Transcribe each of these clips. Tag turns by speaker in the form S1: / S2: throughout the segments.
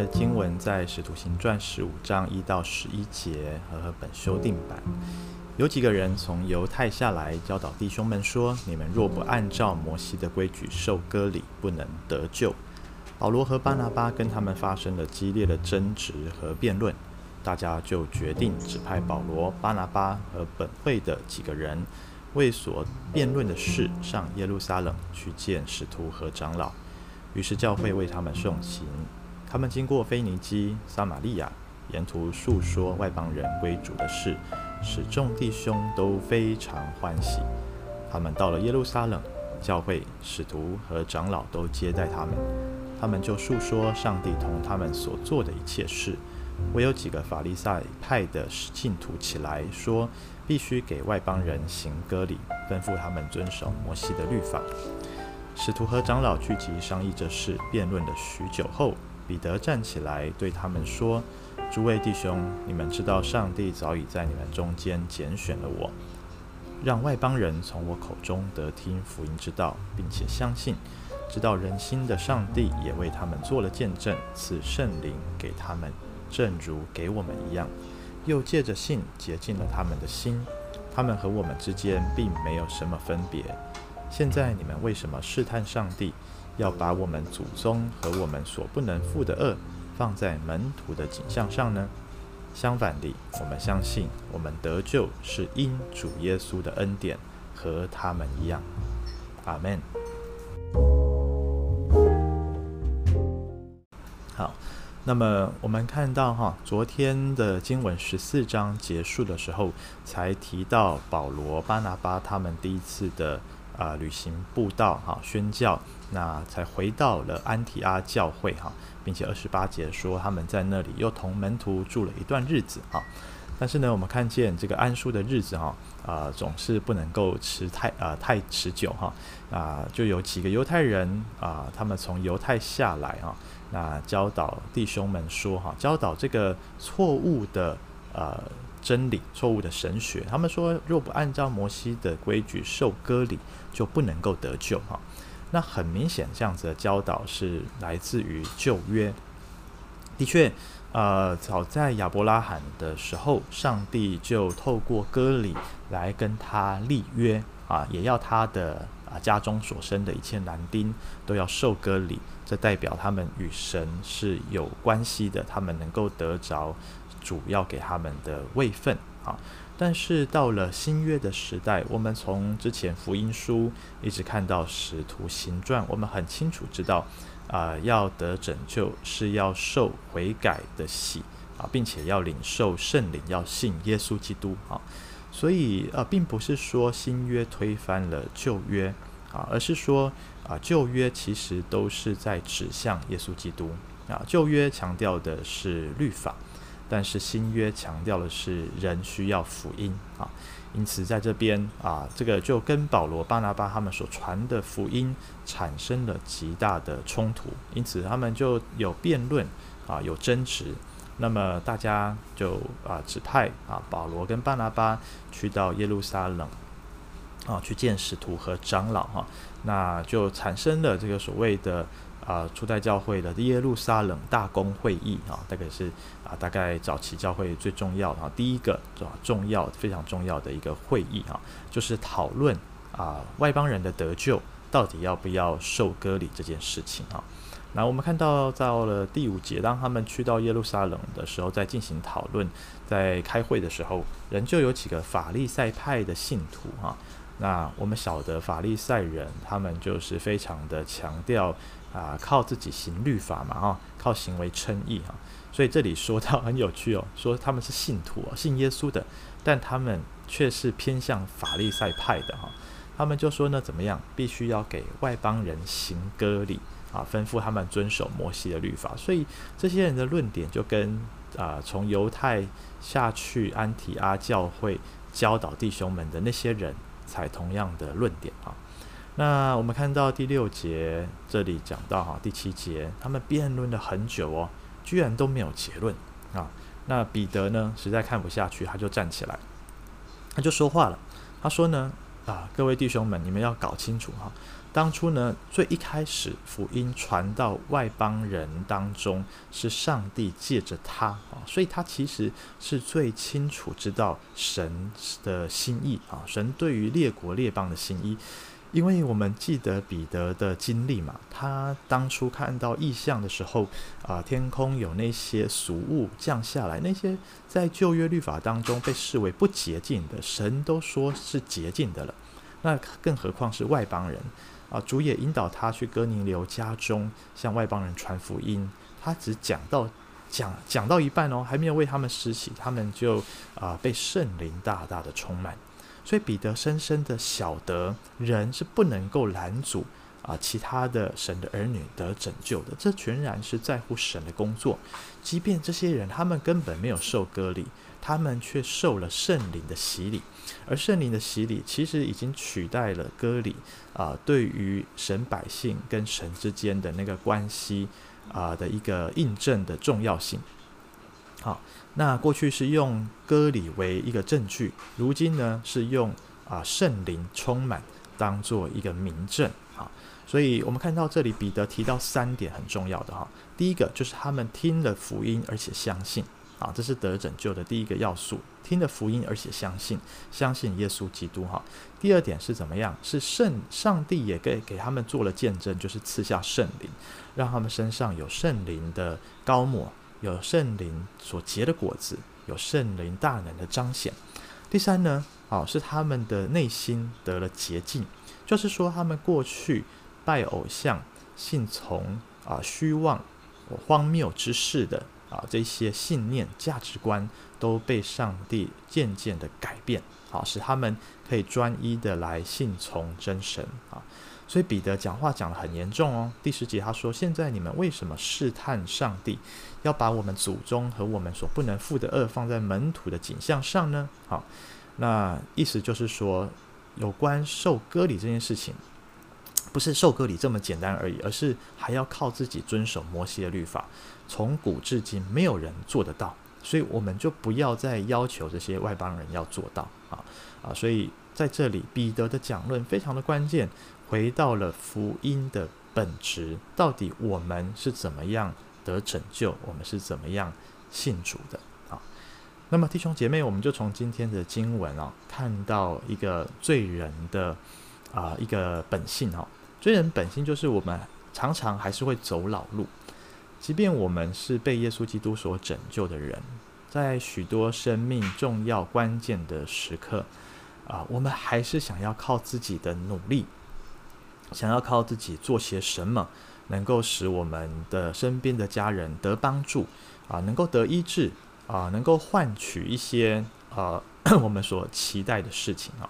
S1: 的经文在《使徒行传》十五章一到十一节和本修订版。有几个人从犹太下来，教导弟兄们说：“你们若不按照摩西的规矩受割礼，不能得救。”保罗和巴拿巴跟他们发生了激烈的争执和辩论，大家就决定指派保罗、巴拿巴和本会的几个人，为所辩论的事上耶路撒冷去见使徒和长老。于是教会为他们送行。他们经过腓尼基、撒玛利亚，沿途述说外邦人归主的事，使众弟兄都非常欢喜。他们到了耶路撒冷，教会、使徒和长老都接待他们。他们就述说上帝同他们所做的一切事。唯有几个法利赛派的信徒起来说，必须给外邦人行割礼，吩咐他们遵守摩西的律法。使徒和长老聚集商议这事，辩论了许久后，彼得站起来对他们说：“诸位弟兄，你们知道上帝早已在你们中间拣选了我，让外邦人从我口中得听福音之道，并且相信。”知道人心的上帝也为他们做了见证，赐圣灵给他们，正如给我们一样，又借着信洁净了他们的心。他们和我们之间并没有什么分别。现在你们为什么试探上帝，要把我们祖宗和我们所不能负的恶放在门徒的景象上呢？相反地，我们相信我们得救是因主耶稣的恩典，和他们一样。阿门。好，那么我们看到哈，昨天的经文十四章结束的时候，才提到保罗、巴拿巴他们第一次的啊、旅行布道哈宣教，那才回到了安提阿教会哈，并且二十八节说他们在那里又同门徒住了一段日子哈。但是呢，我们看见这个安舒的日子哈，啊、呃，总是不能够持太啊、呃、太持久哈，啊、就有几个犹太人啊、他们从犹太下来啊，那教导弟兄们说哈，教导这个错误的呃真理，错误的神学，他们说若不按照摩西的规矩受割礼，就不能够得救哈。那很明显，这样子的教导是来自于旧约，的确。呃，早在亚伯拉罕的时候，上帝就透过割礼来跟他立约啊，也要他的啊家中所生的一切男丁都要受割礼，这代表他们与神是有关系的，他们能够得着主要给他们的位分啊。但是到了新约的时代，我们从之前福音书一直看到使徒行传，我们很清楚知道。啊、要得拯救是要受悔改的洗啊，并且要领受圣灵，要信耶稣基督啊。所以呃，并不是说新约推翻了旧约啊，而是说啊，旧约其实都是在指向耶稣基督啊。旧约强调的是律法，但是新约强调的是人需要福音啊。因此，在这边啊，这个就跟保罗、巴拿巴他们所传的福音产生了极大的冲突，因此他们就有辩论啊，有争执。那么大家就啊指派啊保罗跟巴拿巴去到耶路撒冷啊，去见使徒和长老哈、那就产生了这个所谓的。啊，初代教会的耶路撒冷大公会议啊，大概是啊，大概早期教会最重要的啊，第一个啊重要非常重要的一个会议啊，就是讨论啊外邦人的得救到底要不要受割礼这件事情啊。那我们看到到了第五节，当他们去到耶路撒冷的时候，在进行讨论，在开会的时候，仍旧有几个法利赛派的信徒啊。那我们晓得法利赛人，他们就是非常的强调。啊，靠自己行律法嘛，哈，靠行为称义哈，所以这里说到很有趣哦，说他们是信徒哦，信耶稣的，但他们却是偏向法利赛派的哈，他们就说呢，怎么样，必须要给外邦人行割礼啊，吩咐他们遵守摩西的律法，所以这些人的论点就跟啊，从犹太下去安提阿教会教导弟兄们的那些人，采同样的论点啊。那我们看到第六节这里讲到哈，第七节他们辩论了很久哦，居然都没有结论啊。那彼得呢，实在看不下去，他就站起来，他就说话了。他说呢，啊，各位弟兄们，你们要搞清楚哈，当初呢，最一开始福音传到外邦人当中，是上帝借着他啊，所以他其实是最清楚知道神的心意啊，神对于列国列邦的心意。因为我们记得彼得的经历嘛，他当初看到异象的时候啊，天空有那些俗物降下来，那些在旧约律法当中被视为不洁净的，神都说是洁净的了，那更何况是外邦人。啊，主也引导他去哥尼流家中向外邦人传福音。他只讲到讲讲到一半哦，还没有为他们施洗，他们就啊被圣灵大大的充满。所以彼得深深的晓得，人是不能够拦阻啊其他的神的儿女得拯救的。这全然是在乎神的工作。即便这些人他们根本没有受割礼。他们却受了圣灵的洗礼，而圣灵的洗礼其实已经取代了割礼啊，对于神百姓跟神之间的那个关系啊的一个印证的重要性。好，那过去是用割礼为一个证据，如今呢是用啊圣灵充满当做一个明证啊，所以我们看到这里彼得提到三点很重要的哈，第一个就是他们听了福音而且相信。啊，这是得拯救的第一个要素，听了福音而且相信，相信耶稣基督哈。第二点是怎么样？是圣上帝也给给他们做了见证，就是赐下圣灵，让他们身上有圣灵的膏抹，有圣灵所结的果子，有圣灵大能的彰显。第三呢，啊，是他们的内心得了洁净，就是说他们过去拜偶像、信从啊虚妄、荒谬之事的。啊，这些信念、价值观都被上帝渐渐的改变，好，使他们可以专一的来信从真神啊。所以彼得讲话讲得很严重哦。第十节他说：“现在你们为什么试探上帝，要把我们祖宗和我们所不能负的恶放在门徒的景象上呢？”好，那意思就是说，有关受割礼这件事情，不是受割礼这么简单而已，而是还要靠自己遵守摩西的律法。从古至今，没有人做得到，所以我们就不要再要求这些外邦人要做到啊啊！所以在这里，彼得的讲论非常的关键，回到了福音的本质，到底我们是怎么样得拯救，我们是怎么样信主的啊？那么弟兄姐妹，我们就从今天的经文啊，看到一个罪人的啊一个本性啊，罪人本性就是我们常常还是会走老路。即便我们是被耶稣基督所拯救的人，在许多生命重要关键的时刻，啊，我们还是想要靠自己的努力，想要靠自己做些什么，能够使我们的身边的家人得帮助，啊，能够得医治，啊，能够换取一些呃 我们所期待的事情啊。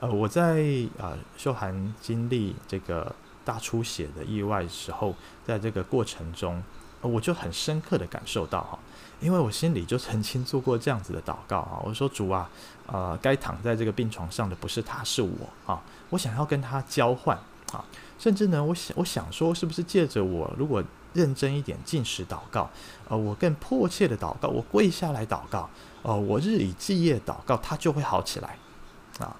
S1: 呃，我在啊秀涵经历这个。大出血的意外时候，在这个过程中，我就很深刻的感受到哈，因为我心里就曾经做过这样子的祷告啊，我说主啊，呃，该躺在这个病床上的不是他，是我啊，我想要跟他交换啊，甚至呢，我想我想说，是不是借着我如果认真一点进食祷告，呃，我更迫切的祷告，我跪下来祷告，呃，我日以继夜祷告，他就会好起来啊。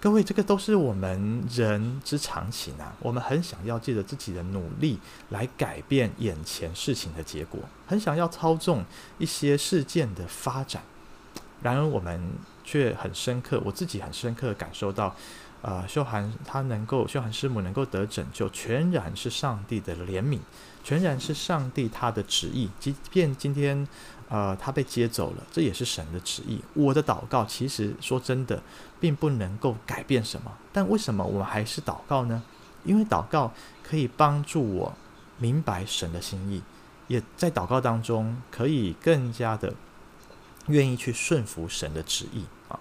S1: 各位，这个都是我们人之常情啊。我们很想要借着自己的努力来改变眼前事情的结果，很想要操纵一些事件的发展。然而，我们却很深刻，我自己很深刻的感受到，呃，秀涵他能够，秀涵师母能够得拯救，全然是上帝的怜悯，全然是上帝他的旨意。即便今天。呃，他被接走了，这也是神的旨意。我的祷告其实说真的，并不能够改变什么。但为什么我们还是祷告呢？因为祷告可以帮助我明白神的心意，也在祷告当中可以更加的愿意去顺服神的旨意啊。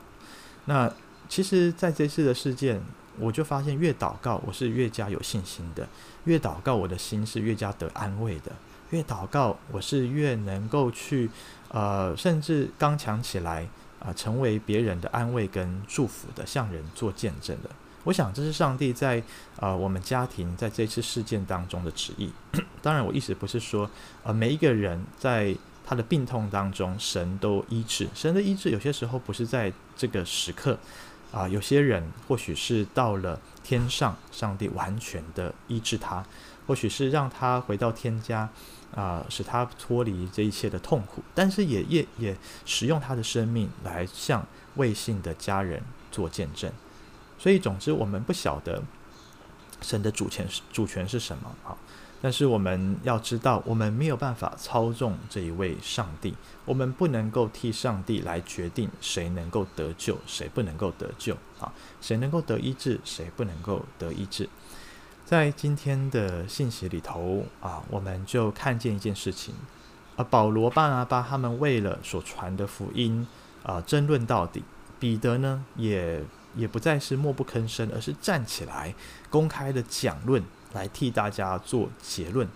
S1: 那其实，在这次的事件，我就发现越祷告，我是越加有信心的；越祷告，我的心是越加得安慰的。越祷告，我是越能够去，呃，甚至刚强起来啊，成为别人的安慰跟祝福的，向人做见证的。我想这是上帝在，呃，我们家庭在这次事件当中的旨意。当然，我意思不是说，呃，每一个人在他的病痛当中，神都医治。神的医治有些时候不是在这个时刻，啊，有些人或许是到了天上，上帝完全的医治他，或许是让他回到天家，啊，使他脱离这一切的痛苦，但是也也也使用他的生命来向未信的家人做见证。所以，总之，我们不晓得神的主权主权是什么啊。但是我们要知道，我们没有办法操纵这一位上帝，我们不能够替上帝来决定谁能够得救，谁不能够得救啊，谁能够得医治，谁不能够得医治。在今天的信息里头啊，我们就看见一件事情，啊，保罗、巴拿巴他们为了所传的福音啊，争论到底。彼得呢，也也不再是默不吭声，而是站起来，公开的讲论。来替大家做结论，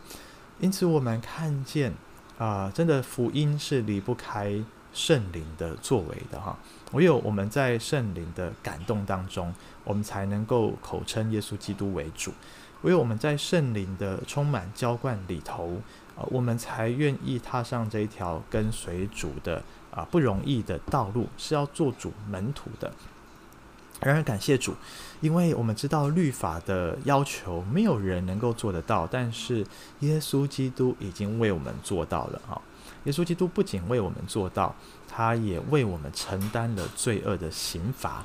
S1: 因此我们看见啊、真的福音是离不开圣灵的作为的哈。唯有我们在圣灵的感动当中，我们才能够口称耶稣基督为主；唯有我们在圣灵的充满浇灌里头啊、我们才愿意踏上这一条跟随主的啊、不容易的道路，是要做主门徒的。然而，感谢主，因为我们知道律法的要求没有人能够做得到，但是耶稣基督已经为我们做到了啊！耶稣基督不仅为我们做到，他也为我们承担了罪恶的刑罚。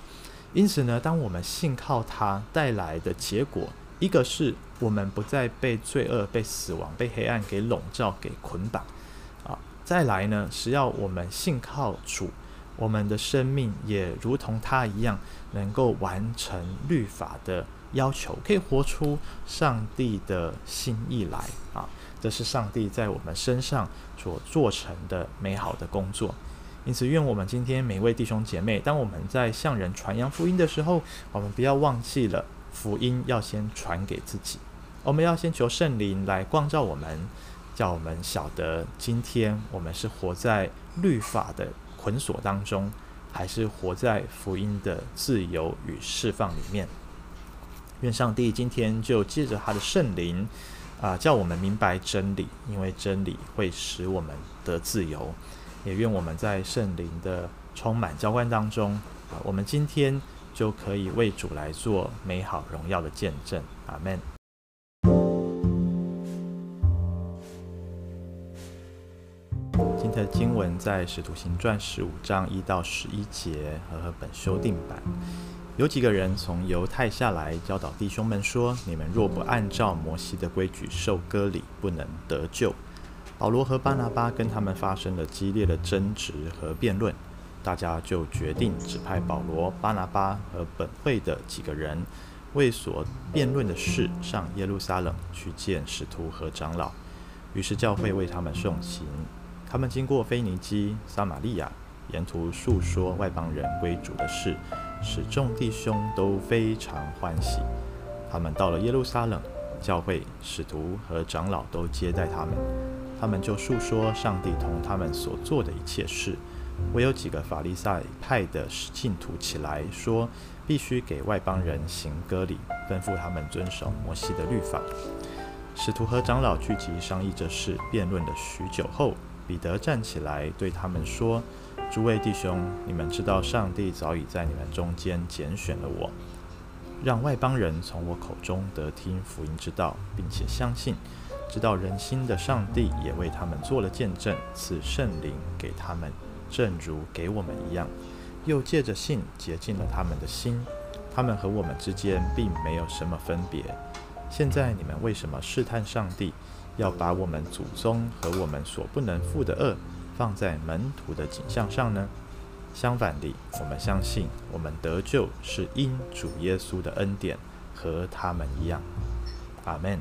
S1: 因此呢，当我们信靠他带来的结果，一个是我们不再被罪恶、被死亡、被黑暗给笼罩、给捆绑啊；再来呢，是要我们信靠主。我们的生命也如同他一样，能够完成律法的要求，可以活出上帝的心意来啊！这是上帝在我们身上所做成的美好的工作。因此，愿我们今天每位弟兄姐妹，当我们在向人传扬福音的时候，我们不要忘记了福音要先传给自己，我们要先求圣灵来光照我们，叫我们晓得今天我们是活在律法的捆锁当中，还是活在福音的自由与释放里面？愿上帝今天就借着他的圣灵啊、叫我们明白真理，因为真理会使我们得自由。也愿我们在圣灵的充满浇灌当中啊、我们今天就可以为主来做美好荣耀的见证。阿门。的经文在《使徒行传》十五章一到十一节和本修订版。有几个人从犹太下来，教导弟兄们说：“你们若不按照摩西的规矩受割礼，不能得救。”保罗和巴拿巴跟他们发生了激烈的争执和辩论，大家就决定指派保罗、巴拿巴和本会的几个人，为所辩论的事上耶路撒冷去见使徒和长老。于是教会为他们送行。他们经过腓尼基、撒玛利亚，沿途述说外邦人归主的事，使众弟兄都非常欢喜。他们到了耶路撒冷，教会使徒和长老都接待他们。他们就述说上帝同他们所做的一切事。唯有几个法利赛派的信徒起来说，必须给外邦人行割礼，吩咐他们遵守摩西的律法。使徒和长老聚集商议这事，辩论了许久后。彼得站起来对他们说：“诸位弟兄，你们知道上帝早已在你们中间拣选了我，让外邦人从我口中得听福音之道，并且相信。知道人心的上帝也为他们做了见证，赐圣灵给他们，正如给我们一样。又借着信洁净了他们的心。他们和我们之间并没有什么分别。现在你们为什么试探上帝？”要把我们祖宗和我们所不能负的恶放在门徒的景象上呢？相反地，我们相信我们得救是因主耶稣的恩典，和他们一样。阿门。